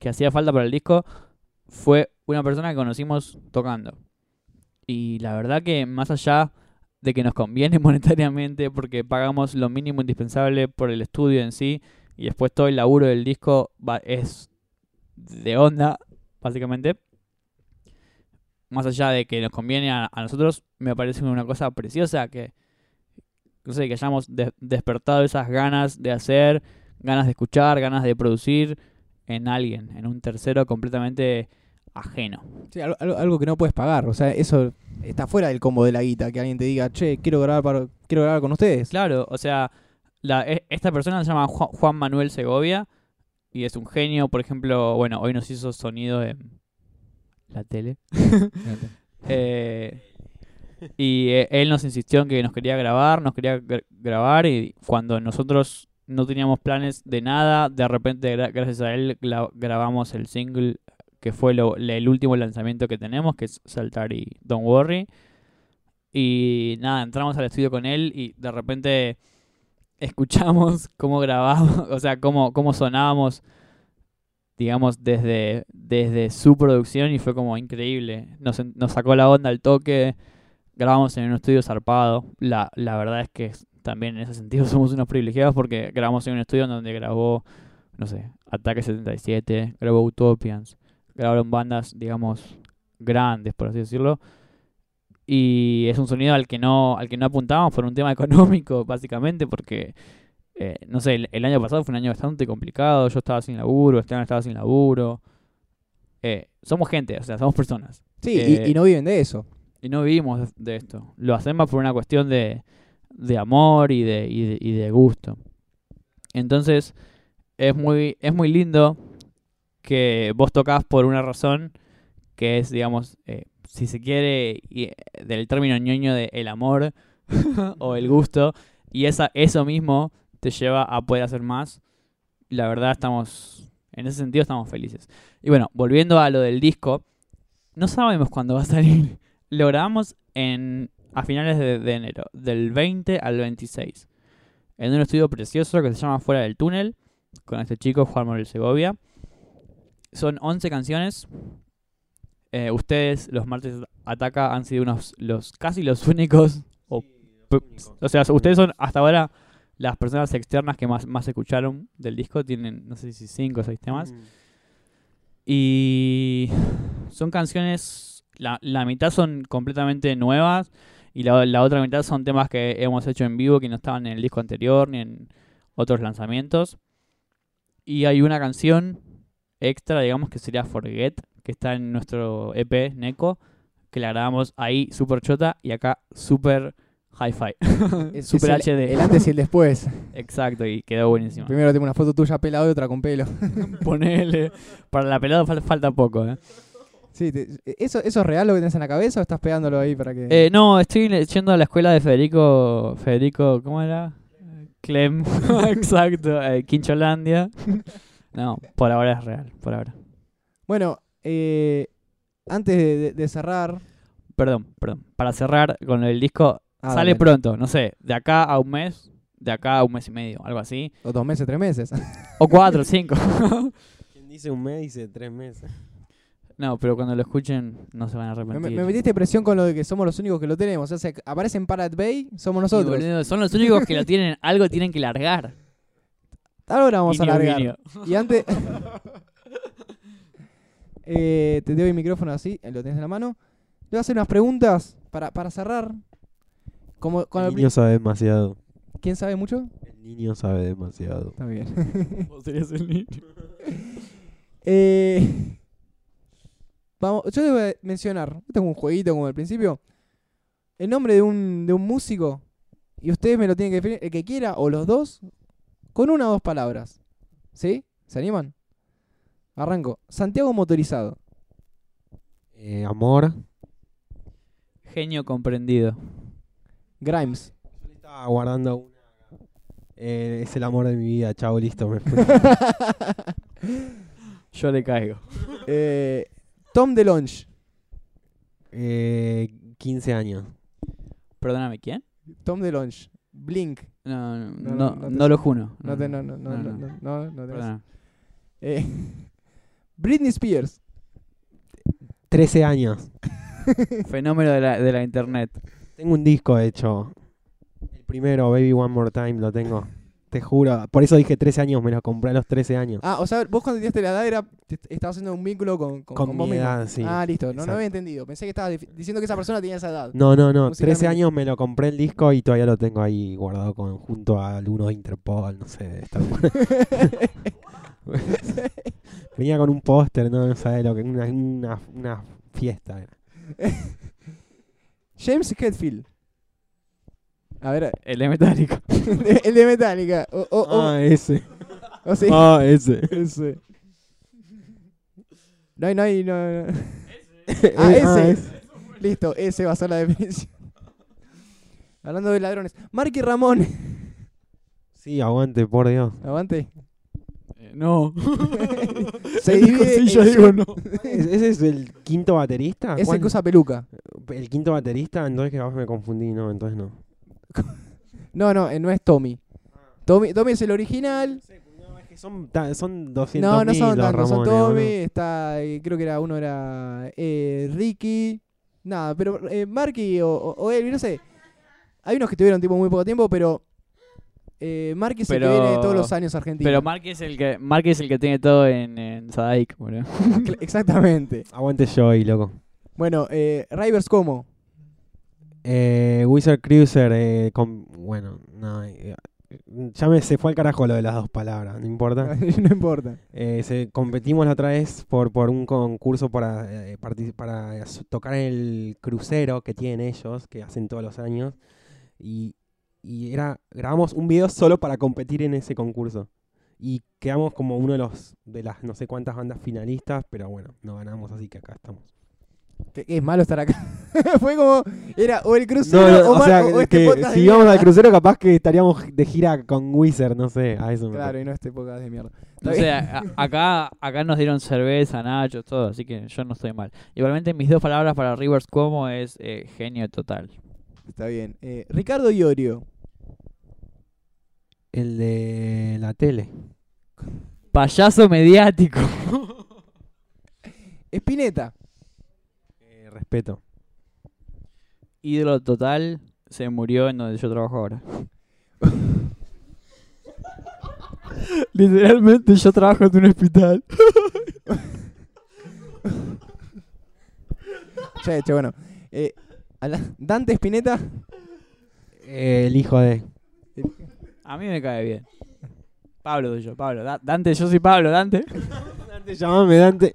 que hacía falta para el disco, fue una persona que conocimos tocando. Y la verdad que más allá de que nos conviene monetariamente porque pagamos lo mínimo indispensable por el estudio en sí y después todo el laburo del disco va, es de onda, básicamente. Más allá de que nos conviene a, a nosotros, me parece una cosa preciosa que, no sé, que hayamos de- despertado esas ganas de hacer, ganas de escuchar, ganas de producir en alguien, en un tercero completamente ajeno. Sí, algo, algo- que no puedes pagar. O sea, eso está fuera del combo de la guita. Que alguien te diga, che, quiero grabar, para, quiero grabar con ustedes. Claro, o sea, la, e- esta persona se llama Juan, Juan Manuel Segovia y es un genio. Por ejemplo, bueno, hoy nos hizo sonido en la tele. Eh, y eh, él nos insistió en que nos quería grabar, nos quería gra- grabar y cuando nosotros no teníamos planes de nada, de repente gra- gracias a él grabamos el single que fue lo- el último lanzamiento que tenemos, que es Saltar y Don't Worry. Y nada, entramos al estudio con él y de repente escuchamos cómo grabamos, o sea, cómo, cómo sonábamos, digamos, desde, desde su producción y fue como increíble. Nos, sacó la onda al toque, grabamos en un estudio zarpado. La, la verdad es que también en ese sentido somos unos privilegiados porque grabamos en un estudio donde grabó, no sé, Ataque 77, grabó Utopians, grabaron bandas, digamos, grandes, por así decirlo. Y es un sonido al que no, al que no apuntábamos por un tema económico, básicamente, porque eh, no sé, el, el año pasado fue un año bastante complicado, yo estaba sin laburo, Esteban estaba sin laburo. Eh, somos gente, o sea, somos personas. Sí, y- Eh, y, no viven de eso. Y no vivimos de, esto. Lo hacemos por una cuestión de, de amor y de, y, de, y de gusto. Entonces, es muy, es muy lindo que vos tocas por una razón que es, digamos, eh, si se quiere, y, del término ñoño de el amor o el gusto. Y esa, eso mismo te lleva a poder hacer más. La verdad, estamos, en ese sentido, estamos felices. Y bueno, volviendo a lo del disco, no sabemos cuándo va a salir. Lo grabamos en, a finales de, de enero, del 20 al 26, en un estudio precioso que se llama Fuera del Túnel, con este chico Juan Manuel Segovia. Son 11 canciones. Eh, ustedes, los martes Ataca, han sido unos, los casi los únicos, o sea, ustedes son hasta ahora las personas externas que más, más escucharon del disco. Tienen, no sé si 5 o 6 temas. Mm. Y son canciones, la, la mitad son completamente nuevas y la, la otra mitad son temas que hemos hecho en vivo que no estaban en el disco anterior ni en otros lanzamientos. Y hay una canción extra, digamos, que sería Forget, que está en nuestro EP Neko, que la grabamos ahí super chota y acá super hi-fi. Super el, HD. el antes y el después. Exacto, y quedó buenísimo. Primero tengo una foto tuya pelado y otra con pelo. Ponele. Para la pelada fal- falta poco, ¿eh? Sí, te- ¿eso, ¿Eso es real lo que tenés en la cabeza o estás pegándolo ahí para que...? Eh, no, estoy yendo a la escuela de Federico. Federico, ¿cómo era? Clem. Exacto, eh, Quincholandia. No, por ahora es real, por ahora. Bueno, eh, antes de cerrar... Perdón, perdón. Para cerrar con el disco, Ah, sale dale. pronto, no sé, de acá a un mes, de acá a un mes y medio, algo así. O dos meses, tres meses. O cuatro, cinco. Quien dice un mes dice tres meses. no, pero cuando lo escuchen no se van a arrepentir. me metiste presión con lo de que somos los únicos que lo tenemos. O sea, aparece en Bay, somos Y, nosotros. boludo, son los únicos que lo tienen, algo tienen que largar. Ahora vamos a largar. Y antes... Eh, te doy el micrófono así, eh, lo tenés en la mano. Le voy a hacer unas preguntas para, para cerrar. Como, con el niño sabe demasiado. ¿Quién sabe mucho? El niño sabe demasiado. Está bien. Vos serías el niño. Eh, vamos, yo le voy a mencionar, es un jueguito como al principio, el nombre de un, de un músico y ustedes me lo tienen que definir, el que quiera o los dos, con una o dos palabras. ¿Sí? ¿Se animan? Arranco. Santiago Motorizado. Eh, amor. Genio comprendido. Grimes. Yo le estaba guardando una. Eh, es el amor de mi vida, chao, listo. Me fui. Yo le caigo. Eh, Tom DeLonge. Eh, 15 años. Perdóname, ¿quién? Tom DeLonge. Blink. No, no, No, no, no, no te lo juno. No, te, no, no, no, no, no, no. no, no, no te- Perdóname. Eh, Britney Spears. 13 años. Fenómeno de la, de la internet. Tengo un disco, hecho. El primero, Baby One More Time, lo tengo. Te juro. Por eso dije 13 años, me lo compré a los 13 años. Ah, o sea, vos cuando tenías la edad era, estabas haciendo un vínculo con, con, Con con mi vos mismo. edad, sí. Ah, listo. No, no había entendido. Pensé que estabas diciendo que esa persona tenía esa edad. No, no, no. 13 Musicalmente. años me lo compré el disco y todavía lo tengo ahí guardado con, junto a alguno de Interpol, no sé, de Wars. Venía con un póster, no, no sabes lo que una, una, una fiesta. era. James Hetfield. A ver, El de Metallica. el de Metallica. O, o, o- Ah, ese. o sí. Ah, ese. Ese. No hay, no hay, no, no. Eh, Ah, ese. ese. Listo, ese va a ser la definición. Hablando de ladrones. Marky Ramón. Sí, aguante, por Dios. Aguante. Eh, no. Se divide sí, yo digo no. ¿Ese ese es el quinto baterista? Ese ¿Cuál? que usa peluca. ¿El quinto baterista? Entonces que me confundí, no, entonces no. No, no, eh, no es Tommy. Tommy, Tommy es el original. No, es que son, ta- son 200 No, no son tantos, son Tommy, está, eh, creo que era uno era eh, Ricky, nada, pero eh, Marky o, o, o Elvis, no sé. Hay unos que tuvieron tipo muy poco tiempo, pero eh, Marky es el que viene todos los años argentinos. Pero Mark es el que, Mark es el que tiene todo en, en Sadaik, boludo. Exactamente. Aguante Joey, loco. Bueno, eh, Rivers como. Eh, Wizard Cruiser, eh, con, bueno, no, eh, ya me se fue al carajo lo de las dos palabras, no importa. no importa. Eh, se, competimos la otra vez por, por un concurso para, eh, para tocar el crucero que tienen ellos, que hacen todos los años. Y, y era grabamos un video solo para competir en ese concurso. Y quedamos como uno de los de las no sé cuántas bandas finalistas, pero bueno, no ganamos, así que acá estamos. Que, que es malo estar acá. Fue como, era o el crucero No, no, o, o sea, o- o que, este que podcast de si íbamos al crucero capaz que estaríamos de gira con Wizard, no sé, a eso me Claro, y no este podcast de mierda. No sé, acá, acá nos dieron cerveza, nachos, todo, así que yo no estoy mal. Igualmente mis dos palabras para Rivers como es eh, genio total. Está bien. Eh, Ricardo Iorio. El de la tele. Payaso mediático. Spinetta. Respeto. Ídolo total, se murió en donde yo trabajo ahora. Literalmente yo trabajo en un hospital. Che, che, bueno. Eh, Dante Spinetta. Eh, el hijo de. A mí me cae bien. Pablo soy yo, Pablo. Da- Dante, yo soy Pablo, Dante. Dante, llamame Dante.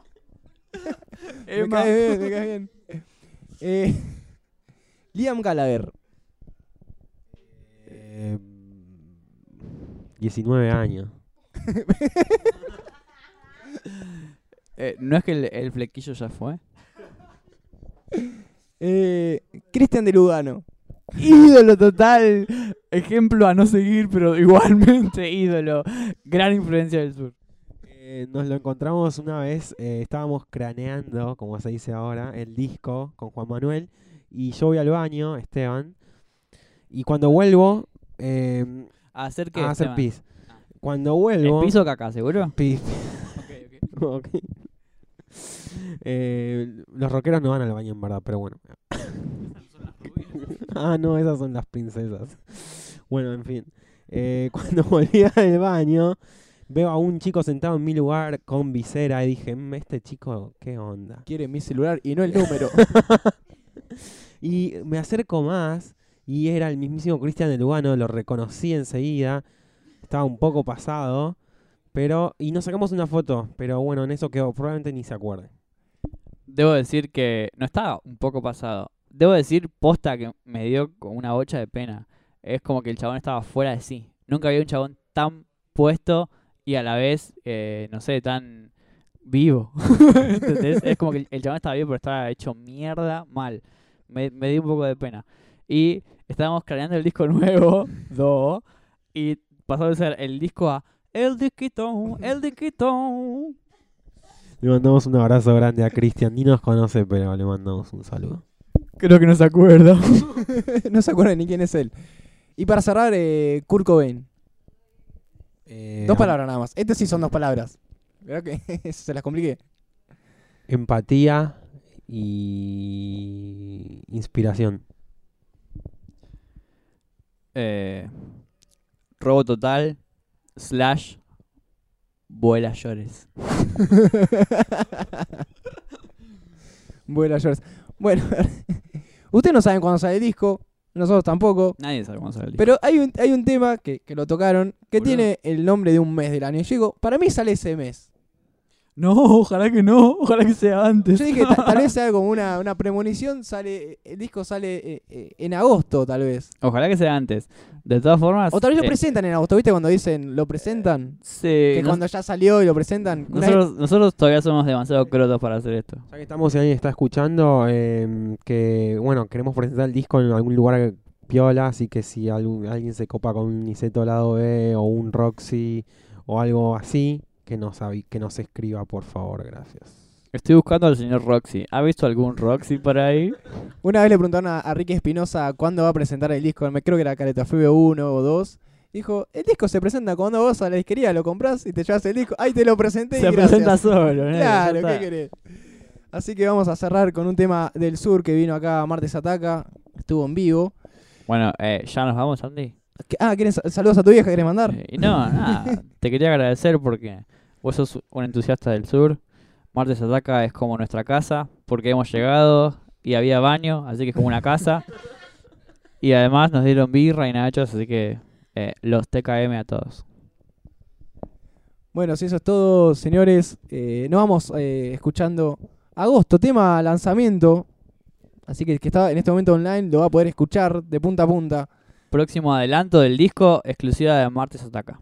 Me Emma. cae bien, me cae bien. Eh, Liam Gallagher. Eh, 19 años. Eh, ¿No es que el, el flequillo ya fue? Eh, Cristian de Lugano. Ídolo total. Ejemplo a no seguir, pero igualmente ídolo. Gran influencia del sur. Eh, nos lo encontramos una vez, eh, estábamos craneando, como se dice ahora, el disco con Juan Manuel. Y yo voy al baño, Esteban. Y cuando vuelvo, eh, ¿A hacer qué? a hacer Esteban? pis. Ah. Cuando ¿Es vuelvo. piso o caca, seguro? Pis. Ok, ok. Eh, los rockeros no van al baño en verdad, pero bueno. ah, no, esas son las princesas. Bueno, en fin. Cuando volví del baño, veo a un chico sentado en mi lugar con visera y dije, "Mm, este chico, ¿qué onda? Quiere mi celular y no el número. Y me acerco más y era el mismísimo Cristian de Lugano, lo reconocí enseguida. Estaba un poco pasado, pero y nos sacamos una foto, pero bueno, en eso quedó, probablemente ni se acuerde. Debo decir que no estaba un poco pasado. Debo decir, posta que me dio como una bocha de pena. Es como que el chabón estaba fuera de sí. Nunca había un chabón tan puesto y a la vez, eh, no sé, tan vivo. Es como que el- chabón estaba vivo, pero estaba hecho mierda mal. Me, me dio un poco de pena. Y estábamos craneando el disco nuevo, Do, y pasó de ser el disco a el disquito, el disquito. Le mandamos un abrazo grande a Cristian. Ni nos conoce, pero le mandamos un saludo. Creo que no se acuerda. no se acuerdan ni quién es él. Y para cerrar, eh, Kurt Cobain. Eh, Dos palabras nada más. Estas sí son dos palabras. Creo que se las compliqué. Empatía y inspiración. Eh, robo total slash vuela llores. Bueno, George. Bueno, ustedes no saben cuándo sale el disco, nosotros tampoco. Nadie sabe cuándo sale el disco. Pero hay un, hay un tema que, que lo tocaron que Boludo. tiene el nombre de un mes del año. Y digo, para mí sale ese mes. No, ojalá que no, ojalá que sea antes. Yo dije, ta- tal vez sea como una, una premonición, sale, el disco sale eh, eh, en agosto, tal vez. Ojalá que sea antes. De todas formas. O tal vez lo eh, presentan en agosto, ¿viste? Cuando dicen, lo presentan. sí, Que nos- cuando ya salió y lo presentan. vez- nosotros, todavía somos demasiado crotos para hacer esto. Ya que estamos y alguien está escuchando, eh, que bueno, queremos presentar el disco en algún lugar piola, así que si algún- alguien se copa con un Niceto lado B o un Roxy o algo así, que nos, que nos escriba, por favor, gracias. Estoy buscando al señor Roxy. ¿Ha visto algún Roxy por ahí? Una vez le preguntaron a, a Ricky Espinosa cuándo va a presentar el disco. Me creo que era Caleta Febe 1 o 2. Dijo, el disco se presenta cuando vos a la disquería lo compras y te llevas el disco. Ahí te lo presenté y Se gracias. presenta solo, ¿no? Claro, ¿qué querés? Así que vamos a cerrar con un tema del sur que vino acá Martes Ataca. Estuvo en vivo. Bueno, eh, ya nos vamos, Andy. ¿Qué- Ah, ¿quieres saludos a tu vieja? ¿Querés mandar? Eh, y no, nada. te quería agradecer porque vos sos un entusiasta del sur. Martes Ataca es como nuestra casa porque hemos llegado y había baño, así que es como una casa. Y además nos dieron birra y nachos, así que eh, los TKM a todos. Bueno, si eso es todo, señores, eh, nos vamos eh, escuchando Agosto, tema lanzamiento. Así que el que está en este momento online lo va a poder escuchar de punta a punta. Próximo adelanto del disco, exclusiva de Martes Ataca.